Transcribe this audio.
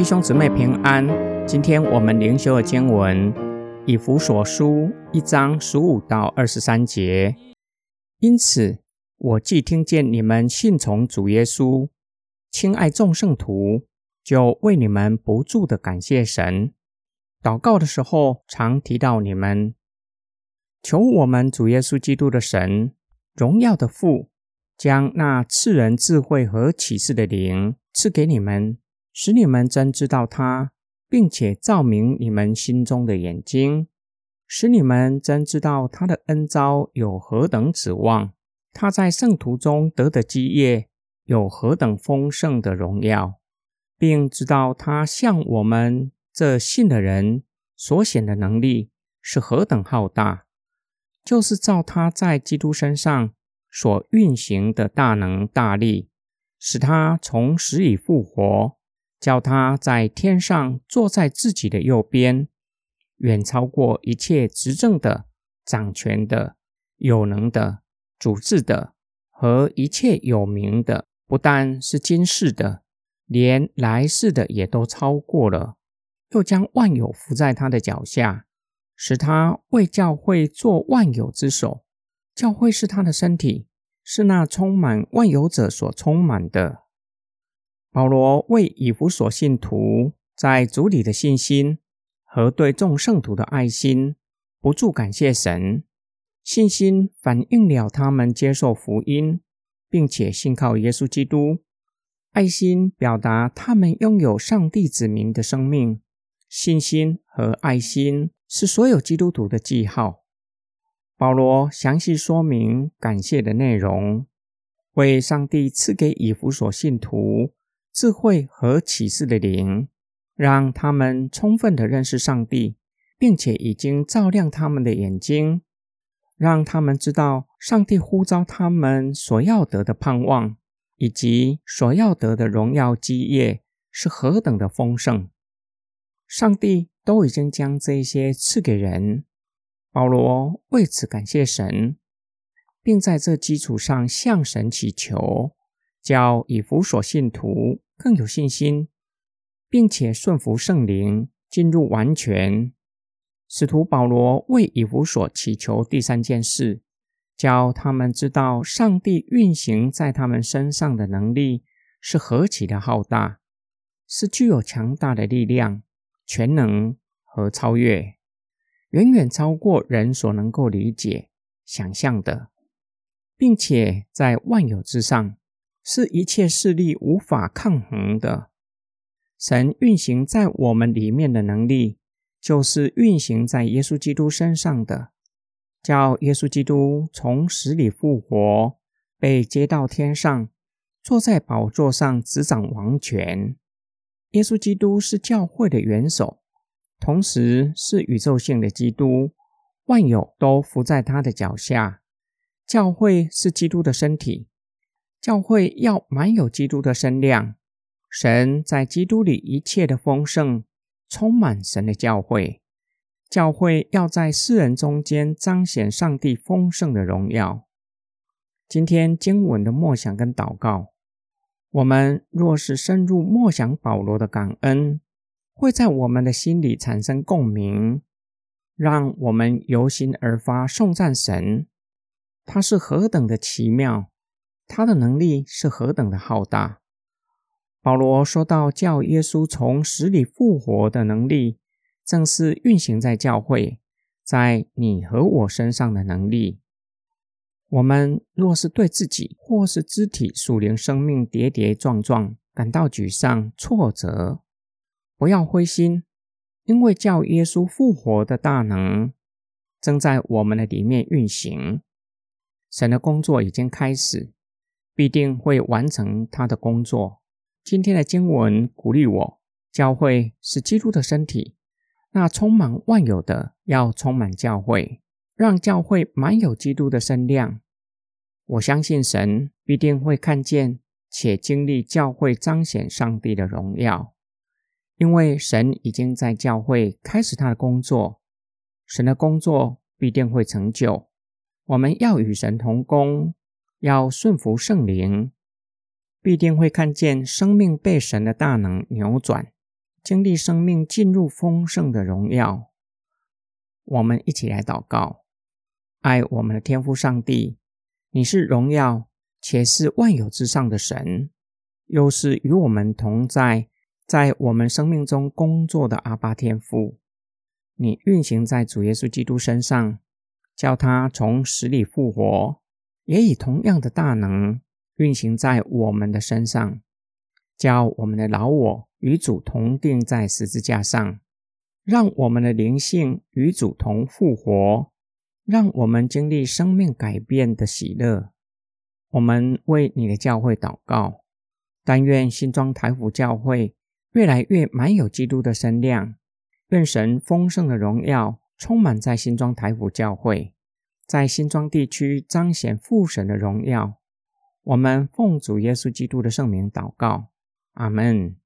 弟兄姊妹平安。今天我们灵修的经文以弗所书一章十五到二十三节。因此，我既听见你们信从主耶稣，亲爱众圣徒，就为你们不住的感谢神。祷告的时候，常提到你们，求我们主耶稣基督的神，荣耀的父，将那赐人智慧和启示的灵赐给你们。使你们真知道他，并且照明你们心中的眼睛，使你们真知道他的恩招有何等指望，他在圣徒中得的基业有何等丰盛的荣耀，并知道他向我们这信的人所显的能力是何等浩大，就是照他在基督身上所运行的大能大力，使他从死里复活。叫他在天上坐在自己的右边，远超过一切执政的、掌权的、有能的、主治的和一切有名的，不但是今世的，连来世的也都超过了。又将万有伏在他的脚下，使他为教会做万有之首。教会是他的身体，是那充满万有者所充满的。保罗为以弗所信徒在主里的信心和对众圣徒的爱心，不住感谢神。信心反映了他们接受福音，并且信靠耶稣基督；爱心表达他们拥有上帝子民的生命。信心和爱心是所有基督徒的记号。保罗详细说明感谢的内容，为上帝赐给以弗所信徒。智慧和启示的灵，让他们充分的认识上帝，并且已经照亮他们的眼睛，让他们知道上帝呼召他们所要得的盼望，以及所要得的荣耀基业是何等的丰盛。上帝都已经将这些赐给人。保罗为此感谢神，并在这基础上向神祈求。叫以弗所信徒更有信心，并且顺服圣灵，进入完全。使徒保罗为以弗所祈求第三件事，教他们知道上帝运行在他们身上的能力是何其的浩大，是具有强大的力量、全能和超越，远远超过人所能够理解、想象的，并且在万有之上。是一切势力无法抗衡的。神运行在我们里面的能力，就是运行在耶稣基督身上的，叫耶稣基督从死里复活，被接到天上，坐在宝座上执掌王权。耶稣基督是教会的元首，同时是宇宙性的基督，万有都伏在他的脚下。教会是基督的身体。教会要满有基督的身量，神在基督里一切的丰盛，充满神的教会。教会要在世人中间彰显上帝丰盛的荣耀。今天经文的默想跟祷告，我们若是深入默想保罗的感恩，会在我们的心里产生共鸣，让我们由心而发颂赞神。他是何等的奇妙！他的能力是何等的浩大！保罗说到叫耶稣从死里复活的能力，正是运行在教会，在你和我身上的能力。我们若是对自己或是肢体属灵生命跌跌撞撞，感到沮丧挫折，不要灰心，因为叫耶稣复活的大能正在我们的里面运行，神的工作已经开始。必定会完成他的工作。今天的经文鼓励我：教会是基督的身体，那充满万有的要充满教会，让教会满有基督的身量。我相信神必定会看见且经历教会彰显上帝的荣耀，因为神已经在教会开始他的工作。神的工作必定会成就。我们要与神同工。要顺服圣灵，必定会看见生命被神的大能扭转，经历生命进入丰盛的荣耀。我们一起来祷告：爱我们的天父上帝，你是荣耀且是万有之上的神，又是与我们同在，在我们生命中工作的阿巴天父。你运行在主耶稣基督身上，叫他从死里复活，也以同样的大能运行在我们的身上，叫我们的老我与主同定在十字架上，让我们的灵性与主同复活，让我们经历生命改变的喜乐。我们为你的教会祷告，但愿新庄台府教会越来越满有基督的身量。愿神丰盛的荣耀充满在新庄台府教会，在新庄地区彰显父神的荣耀。我们奉主耶稣基督的圣名祷告，阿门。